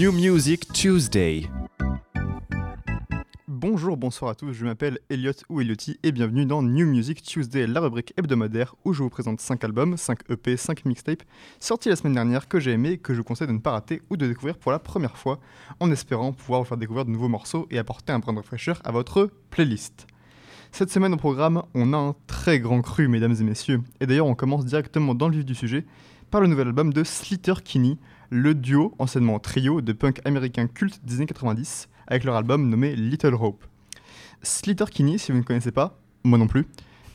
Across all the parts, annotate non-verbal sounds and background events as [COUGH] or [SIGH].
New Music Tuesday. Bonjour, bonsoir à tous, je m'appelle Elliot ou Ellioti et bienvenue dans New Music Tuesday, la rubrique hebdomadaire où je vous présente 5 albums, 5 EP, 5 mixtapes sortis la semaine dernière que j'ai aimé que je vous conseille de ne pas rater ou de découvrir pour la première fois en espérant pouvoir vous faire découvrir de nouveaux morceaux et apporter un brin de fraîcheur à votre playlist. Cette semaine au programme, on a un très grand cru, mesdames et messieurs, et d'ailleurs on commence directement dans le vif du sujet par le nouvel album de Slater Kinney, le duo, anciennement trio, de punk américain culte des années 90, avec leur album nommé Little Hope. Slater Kinney, si vous ne connaissez pas, moi non plus,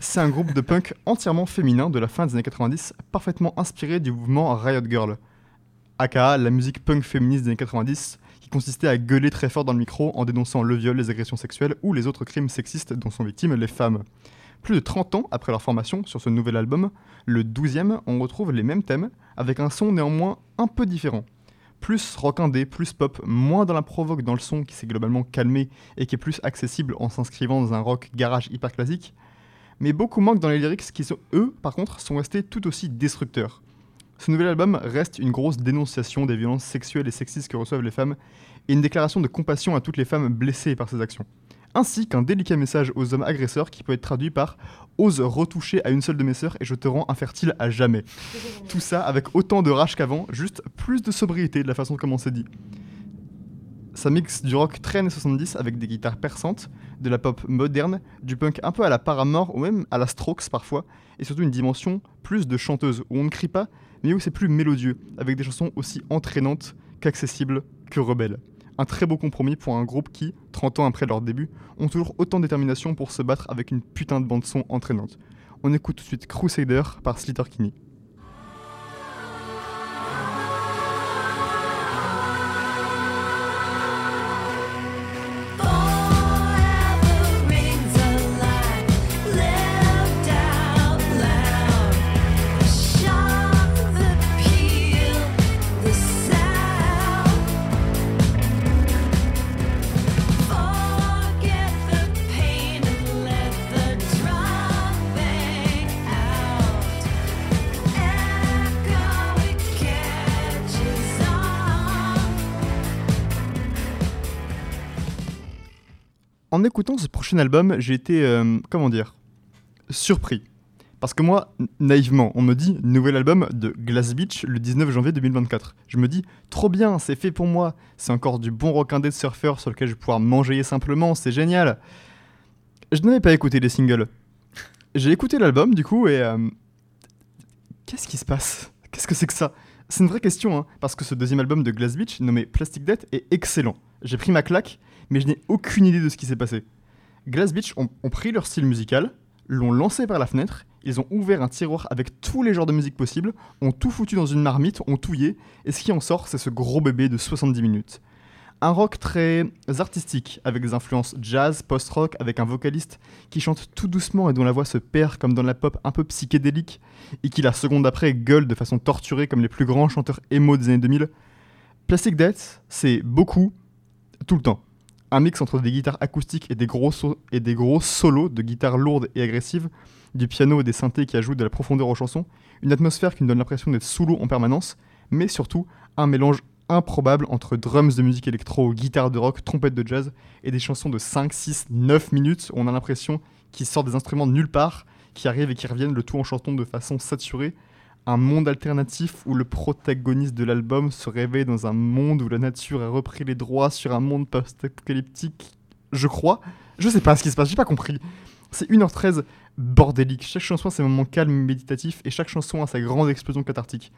c'est un groupe de punk [LAUGHS] entièrement féminin de la fin des années 90, parfaitement inspiré du mouvement Riot Girl, aka la musique punk féministe des années 90, qui consistait à gueuler très fort dans le micro en dénonçant le viol, les agressions sexuelles ou les autres crimes sexistes dont sont victimes les femmes. Plus de 30 ans après leur formation sur ce nouvel album, le 12e, on retrouve les mêmes thèmes, avec un son néanmoins un peu différent. Plus rock indé, plus pop, moins dans la provoque dans le son qui s'est globalement calmé et qui est plus accessible en s'inscrivant dans un rock garage hyper classique, mais beaucoup manquent dans les lyrics qui, eux, par contre, sont restés tout aussi destructeurs. Ce nouvel album reste une grosse dénonciation des violences sexuelles et sexistes que reçoivent les femmes et une déclaration de compassion à toutes les femmes blessées par ces actions ainsi qu'un délicat message aux hommes agresseurs qui peut être traduit par Ose retoucher à une seule de mes sœurs et je te rends infertile à jamais. Tout ça avec autant de rage qu'avant, juste plus de sobriété de la façon comment c'est dit. Ça mixe du rock très années 70 avec des guitares perçantes, de la pop moderne, du punk un peu à la Paramore ou même à la Strokes parfois, et surtout une dimension plus de chanteuse où on ne crie pas, mais où c'est plus mélodieux, avec des chansons aussi entraînantes qu'accessibles que rebelles. Un très beau compromis pour un groupe qui, 30 ans après leur début, ont toujours autant de détermination pour se battre avec une putain de bande-son entraînante. On écoute tout de suite Crusader par Slater Kinney. En écoutant ce prochain album, j'ai été, euh, comment dire, surpris. Parce que moi, naïvement, on me dit nouvel album de Glass Beach le 19 janvier 2024. Je me dis, trop bien, c'est fait pour moi. C'est encore du bon rock indé de surfeur sur lequel je vais pouvoir manger simplement, c'est génial. Je n'avais pas écouté les singles. J'ai écouté l'album du coup et. Euh, qu'est-ce qui se passe? Qu'est-ce que c'est que ça? C'est une vraie question, hein, parce que ce deuxième album de Glass Beach, nommé Plastic Death, est excellent. J'ai pris ma claque mais je n'ai aucune idée de ce qui s'est passé. Glass Beach ont, pris leur style musical, l'ont lancé par la fenêtre, ils ont ouvert un tiroir avec tous les genres de musique possibles, ont tout foutu dans une marmite, ont touillé, et ce qui en sort, c'est ce gros bébé de 70 minutes. Un rock très artistique, avec des influences jazz, post-rock, avec un vocaliste qui chante tout doucement et dont la voix se perd comme dans la pop un peu psychédélique, et qui la seconde après gueule de façon torturée comme les plus grands chanteurs emo des années 2000. Plastic Death, c'est beaucoup, tout le temps un mix entre des guitares acoustiques et des gros, et des gros solos de guitares lourdes et agressives, du piano et des synthés qui ajoutent de la profondeur aux chansons, une atmosphère qui nous donne l'impression d'être sous l'eau en permanence, mais surtout un mélange improbable entre drums de musique électro, guitare de rock, trompette de jazz et des chansons de 5, 6, 9 minutes où on a l'impression qu'ils sortent des instruments de nulle part, qui arrivent et qui reviennent, le tout en chantant de façon saturée, un monde alternatif où le protagoniste de l'album se réveille dans un monde où la nature a repris les droits sur un monde post-apocalyptique, je crois. Je sais pas ce qui se passe, j'ai pas compris. C'est 1h13 bordélique. Chaque chanson a ses moments calmes et méditatifs et chaque chanson a sa grande explosion cathartique.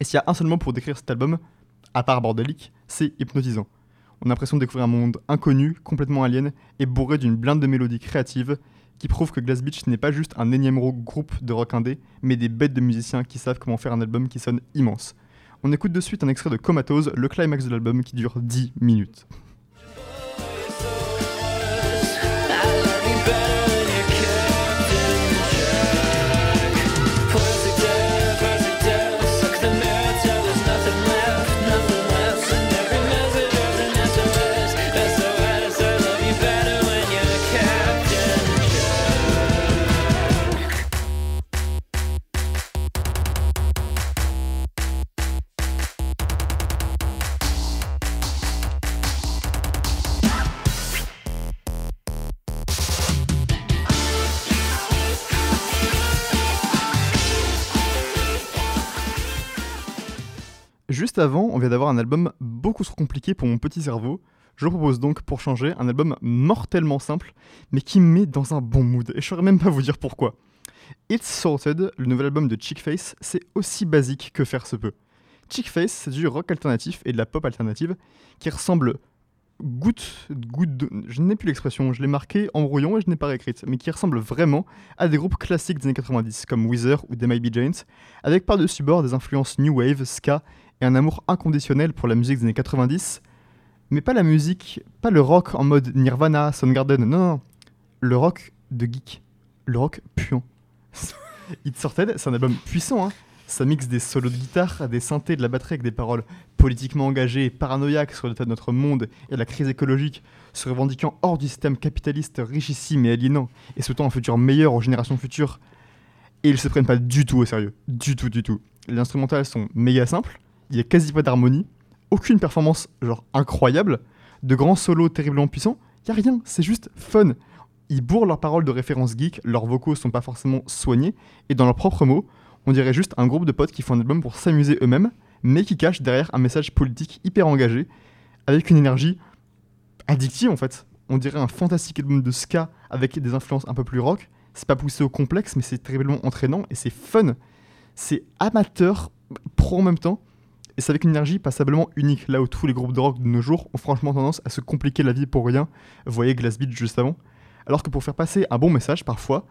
Et s'il y a un seul mot pour décrire cet album, à part bordélique, c'est hypnotisant. On a l'impression de découvrir un monde inconnu, complètement alien et bourré d'une blinde de mélodies créatives qui prouve que Glass Beach n'est pas juste un énième groupe de rock indé, mais des bêtes de musiciens qui savent comment faire un album qui sonne immense. On écoute de suite un extrait de Comatose, le climax de l'album qui dure 10 minutes. Juste avant, on vient d'avoir un album beaucoup trop compliqué pour mon petit cerveau. Je propose donc, pour changer, un album mortellement simple, mais qui me met dans un bon mood. Et je saurais même pas vous dire pourquoi. It's Sorted, le nouvel album de Chickface, c'est aussi basique que faire se peut. Chickface, c'est du rock alternatif et de la pop alternative qui ressemble goutte, goutte de- je n'ai plus l'expression, je l'ai marqué en brouillon et je n'ai pas réécrite, mais qui ressemble vraiment à des groupes classiques des années 90 comme Weezer ou The Maybe Giants, avec par-dessus bord des influences new wave, ska et un amour inconditionnel pour la musique des années 90, mais pas la musique, pas le rock en mode Nirvana, Soundgarden, non, non, le rock de geek, le rock puant. [LAUGHS] It Sorted, c'est un album puissant, hein. Ça mixe des solos de guitare, des synthés, de la batterie avec des paroles politiquement engagées et paranoïaques sur l'état de notre monde et la crise écologique, se revendiquant hors du système capitaliste richissime et aliénant, et souhaitant un futur meilleur aux générations futures. Et ils se prennent pas du tout au sérieux. Du tout, du tout. Les instrumentales sont méga simples, il y a quasi pas d'harmonie, aucune performance genre incroyable, de grands solos terriblement puissants, y a rien, c'est juste fun. Ils bourrent leurs paroles de référence geek, leurs vocaux sont pas forcément soignés, et dans leurs propres mots, on dirait juste un groupe de potes qui font un album pour s'amuser eux-mêmes, mais qui cachent derrière un message politique hyper engagé, avec une énergie addictive en fait. On dirait un fantastique album de ska avec des influences un peu plus rock. C'est pas poussé au complexe, mais c'est terriblement entraînant et c'est fun. C'est amateur, pro en même temps, et c'est avec une énergie passablement unique, là où tous les groupes de rock de nos jours ont franchement tendance à se compliquer la vie pour rien. Voyez Glass Beach juste avant. Alors que pour faire passer un bon message, parfois,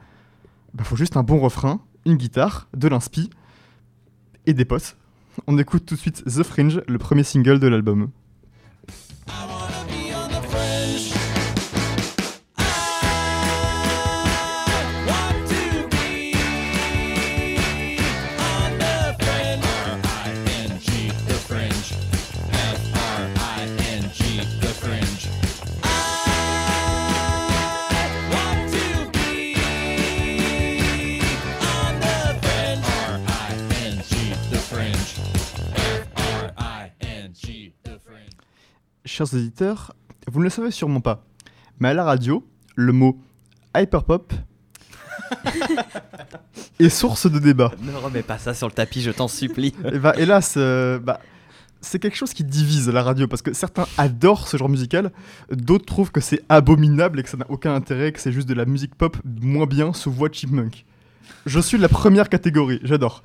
bah, faut juste un bon refrain, une guitare, de l'inspi et des potes. On écoute tout de suite The Fringe, le premier single de l'album. Chers auditeurs, vous ne le savez sûrement pas, mais à la radio, le mot hyperpop [LAUGHS] est source de débat. Ne remets pas ça sur le tapis, je t'en supplie. Et bah, hélas, euh, bah, c'est quelque chose qui divise la radio parce que certains adorent ce genre musical, d'autres trouvent que c'est abominable et que ça n'a aucun intérêt, que c'est juste de la musique pop moins bien sous voix de chipmunk. Je suis de la première catégorie, j'adore.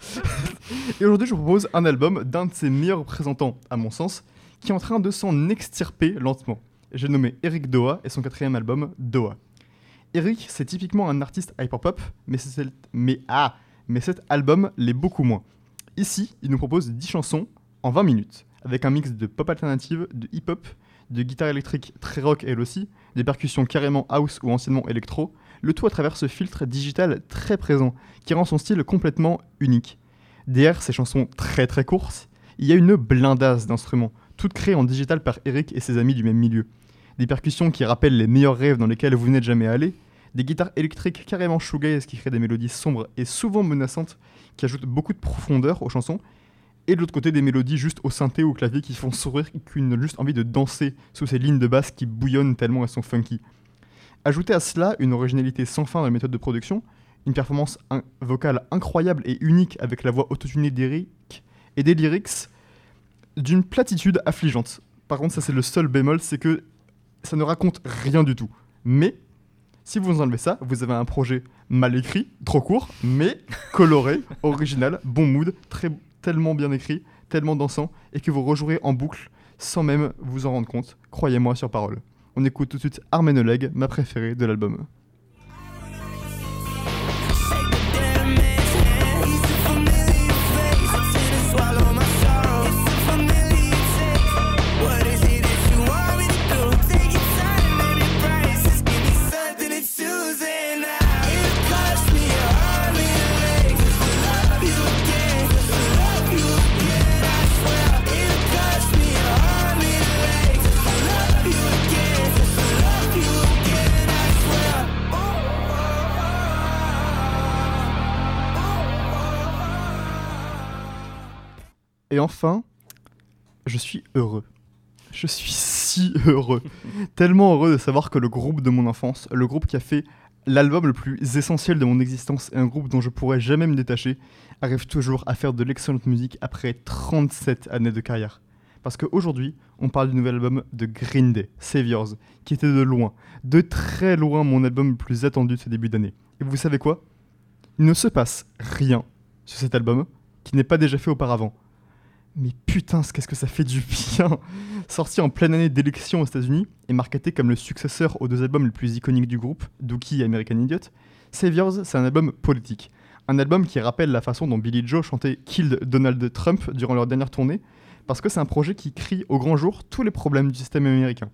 [LAUGHS] et aujourd'hui, je vous propose un album d'un de ses meilleurs représentants, à mon sens, qui est en train de s'en extirper lentement. J'ai nommé Eric Doha et son quatrième album, Doha. Eric, c'est typiquement un artiste hyperpop, mais, mais, ah, mais cet album l'est beaucoup moins. Ici, il nous propose 10 chansons en 20 minutes, avec un mix de pop alternative, de hip-hop, de guitare électrique très rock elle aussi, des percussions carrément house ou anciennement électro, le tout à travers ce filtre digital très présent, qui rend son style complètement unique. Derrière ces chansons très très courtes, il y a une blindasse d'instruments, toutes créées en digital par Eric et ses amis du même milieu. Des percussions qui rappellent les meilleurs rêves dans lesquels vous n'êtes jamais allé, des guitares électriques carrément shoegaze qui créent des mélodies sombres et souvent menaçantes qui ajoutent beaucoup de profondeur aux chansons, et de l'autre côté des mélodies juste au synthé ou au clavier qui font sourire donnent juste envie de danser sous ces lignes de basse qui bouillonnent tellement elles sont funky. Ajoutez à cela une originalité sans fin dans la méthode de production, une performance vocale incroyable et unique avec la voix autotunée d'Eric et des lyrics d'une platitude affligeante. Par contre, ça c'est le seul bémol, c'est que ça ne raconte rien du tout. Mais si vous enlevez ça, vous avez un projet mal écrit, trop court, mais coloré, [LAUGHS] original, bon mood, très, tellement bien écrit, tellement dansant, et que vous rejouerez en boucle sans même vous en rendre compte. Croyez-moi sur parole. On écoute tout de suite Armen Oleg, ma préférée de l'album. Et enfin, je suis heureux. Je suis si heureux. [LAUGHS] Tellement heureux de savoir que le groupe de mon enfance, le groupe qui a fait l'album le plus essentiel de mon existence et un groupe dont je pourrais jamais me détacher arrive toujours à faire de l'excellente musique après 37 années de carrière. Parce qu'aujourd'hui, on parle du nouvel album de Green Day, Saviors, qui était de loin, de très loin mon album le plus attendu de ce début d'année. Et vous savez quoi? Il ne se passe rien sur cet album qui n'est pas déjà fait auparavant. Mais putain, qu'est-ce que ça fait du bien Sorti en pleine année d'élection aux États-Unis et marketé comme le successeur aux deux albums les plus iconiques du groupe, Dookie et American Idiot, Saviors, c'est un album politique. Un album qui rappelle la façon dont Billy Joe chantait Killed Donald Trump durant leur dernière tournée, parce que c'est un projet qui crie au grand jour tous les problèmes du système américain.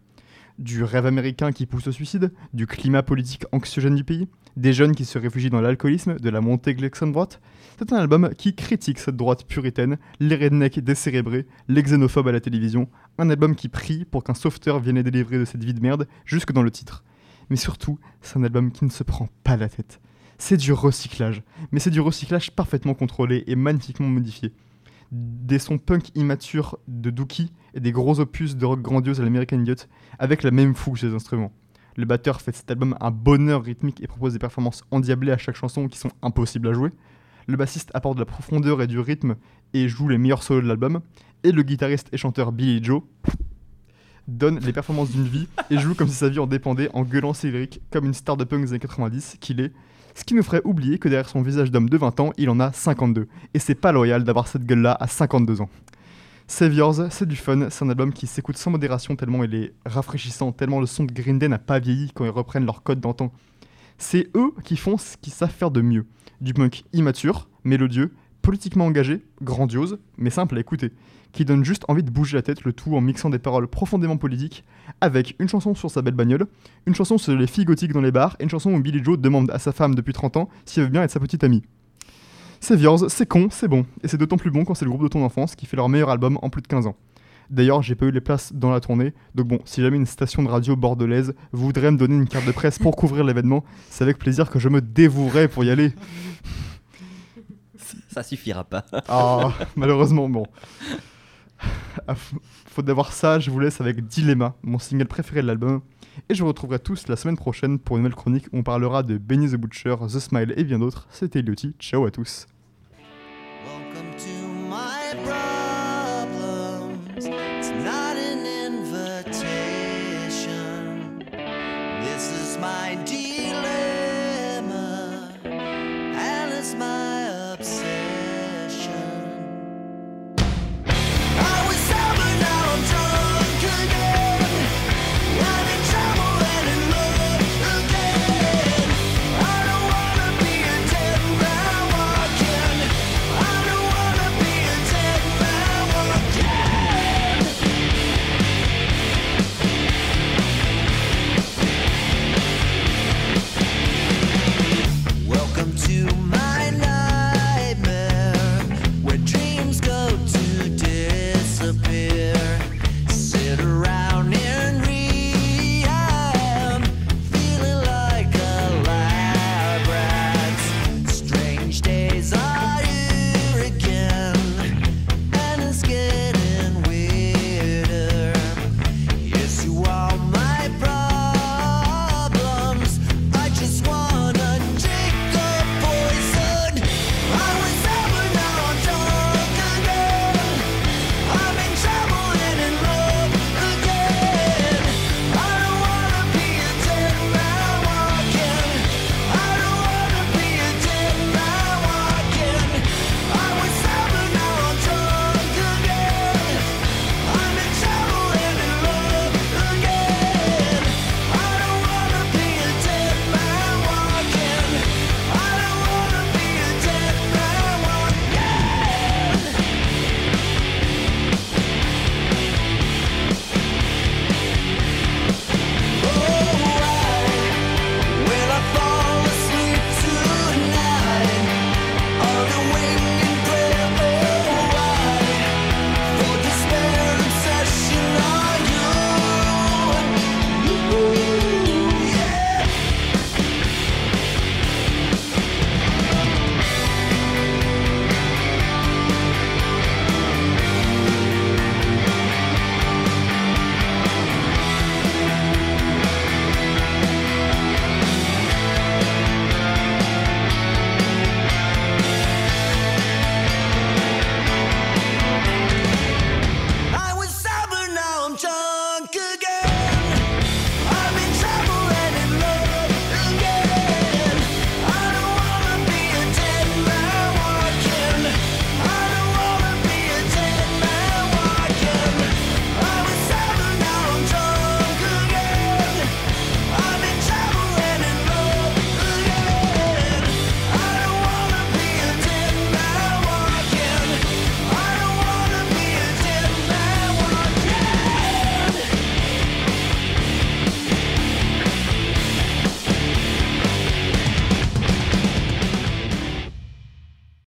Du rêve américain qui pousse au suicide, du climat politique anxiogène du pays, des jeunes qui se réfugient dans l'alcoolisme, de la montée de droite. C'est un album qui critique cette droite puritaine, les rednecks décérébrés, les xénophobes à la télévision. Un album qui prie pour qu'un sauveteur vienne délivrer de cette vie de merde, jusque dans le titre. Mais surtout, c'est un album qui ne se prend pas la tête. C'est du recyclage, mais c'est du recyclage parfaitement contrôlé et magnifiquement modifié. Des sons punk immatures de Dookie et des gros opus de rock grandiose à l'American Idiot, avec la même fougue chez les instruments. Le batteur fait de cet album un bonheur rythmique et propose des performances endiablées à chaque chanson qui sont impossibles à jouer. Le bassiste apporte de la profondeur et du rythme et joue les meilleurs solos de l'album. Et le guitariste et chanteur Billy Joe donne les performances d'une vie et joue comme si sa vie en dépendait en gueulant ses lyriques comme une star de punk des années 90 qu'il est. Ce qui nous ferait oublier que derrière son visage d'homme de 20 ans, il en a 52. Et c'est pas loyal d'avoir cette gueule-là à 52 ans. Saviors, c'est du fun, c'est un album qui s'écoute sans modération tellement il est rafraîchissant, tellement le son de Green n'a pas vieilli quand ils reprennent leur code d'antan. C'est eux qui font ce qu'ils savent faire de mieux. Du punk immature, mélodieux, politiquement engagé, grandiose, mais simple à écouter, qui donne juste envie de bouger la tête, le tout en mixant des paroles profondément politiques, avec une chanson sur sa belle bagnole, une chanson sur les filles gothiques dans les bars, et une chanson où Billy Joe demande à sa femme depuis 30 ans si elle veut bien être sa petite amie. C'est Viors, c'est con, c'est bon. Et c'est d'autant plus bon quand c'est le groupe de ton enfance qui fait leur meilleur album en plus de 15 ans. D'ailleurs, j'ai pas eu les places dans la tournée, donc bon, si jamais une station de radio bordelaise voudrait me donner une carte de presse pour couvrir l'événement, c'est avec plaisir que je me dévouerai pour y aller. Ça suffira pas. Ah, malheureusement, bon. À faute d'avoir ça, je vous laisse avec Dilemma, mon single préféré de l'album. Et je vous retrouverai tous la semaine prochaine pour une nouvelle chronique où on parlera de Benny the Butcher, The Smile et bien d'autres. C'était Eliotti, ciao à tous.